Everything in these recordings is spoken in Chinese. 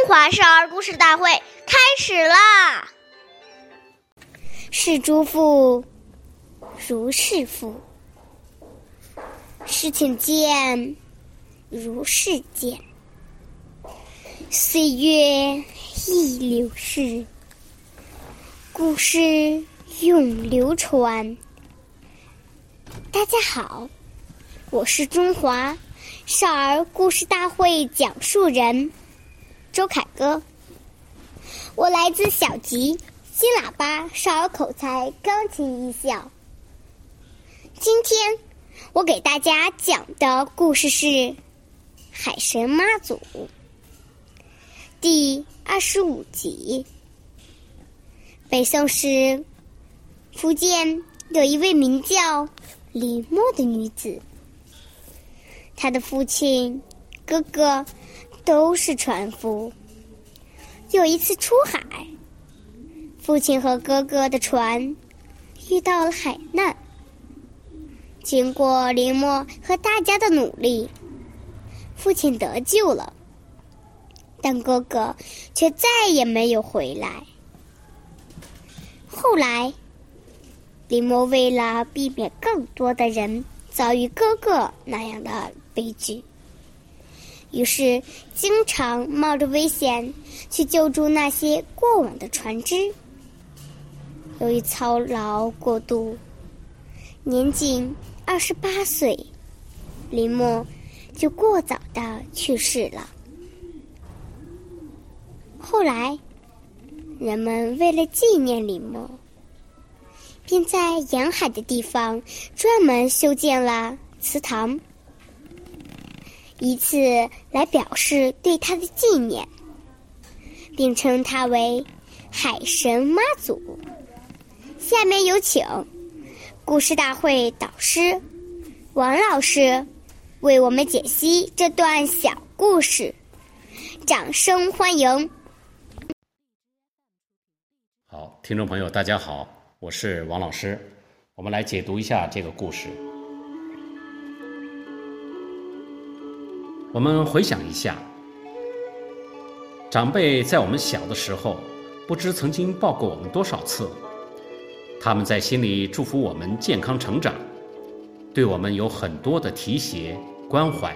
中华少儿故事大会开始啦！是诸父如是父，事情见如是见，岁月易流逝，故事永流传。大家好，我是中华少儿故事大会讲述人。周凯歌，我来自小吉新喇叭少儿口才钢琴艺校。今天我给大家讲的故事是《海神妈祖》第二十五集。北宋时，福建有一位名叫李默的女子，她的父亲、哥哥。都是船夫。有一次出海，父亲和哥哥的船遇到了海难。经过林默和大家的努力，父亲得救了，但哥哥却再也没有回来。后来，林默为了避免更多的人遭遇哥哥那样的悲剧。于是，经常冒着危险去救助那些过往的船只。由于操劳过度，年仅二十八岁，林默就过早的去世了。后来，人们为了纪念林默，便在沿海的地方专门修建了祠堂。以此来表示对他的纪念，并称他为海神妈祖。下面有请故事大会导师王老师为我们解析这段小故事，掌声欢迎！好，听众朋友，大家好，我是王老师，我们来解读一下这个故事。我们回想一下，长辈在我们小的时候，不知曾经抱过我们多少次。他们在心里祝福我们健康成长，对我们有很多的提携关怀。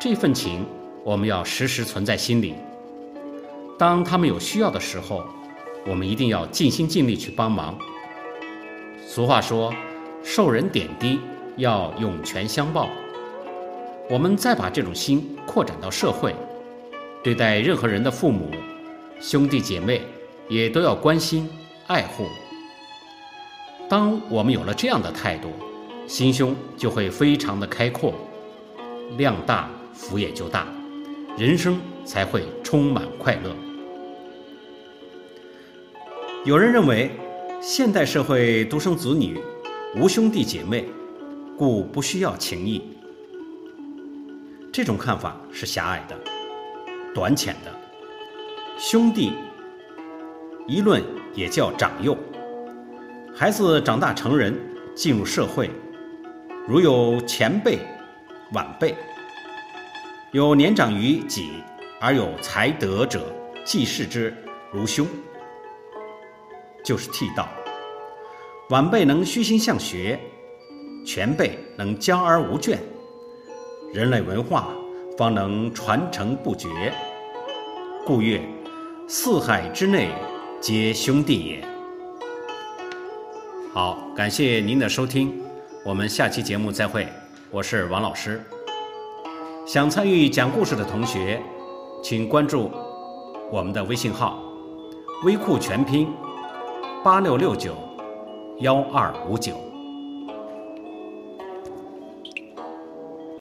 这份情，我们要时时存在心里。当他们有需要的时候，我们一定要尽心尽力去帮忙。俗话说：“受人点滴，要涌泉相报。”我们再把这种心扩展到社会，对待任何人的父母、兄弟姐妹，也都要关心爱护。当我们有了这样的态度，心胸就会非常的开阔，量大福也就大，人生才会充满快乐。有人认为，现代社会独生子女无兄弟姐妹，故不需要情谊。这种看法是狭隘的、短浅的。兄弟一论也叫长幼。孩子长大成人，进入社会，如有前辈、晚辈，有年长于己而有才德者，既视之如兄，就是替道。晚辈能虚心向学，前辈能教而无倦。人类文化方能传承不绝，故曰：“四海之内皆兄弟也。”好，感谢您的收听，我们下期节目再会。我是王老师。想参与讲故事的同学，请关注我们的微信号“微库全拼八六六九幺二五九”。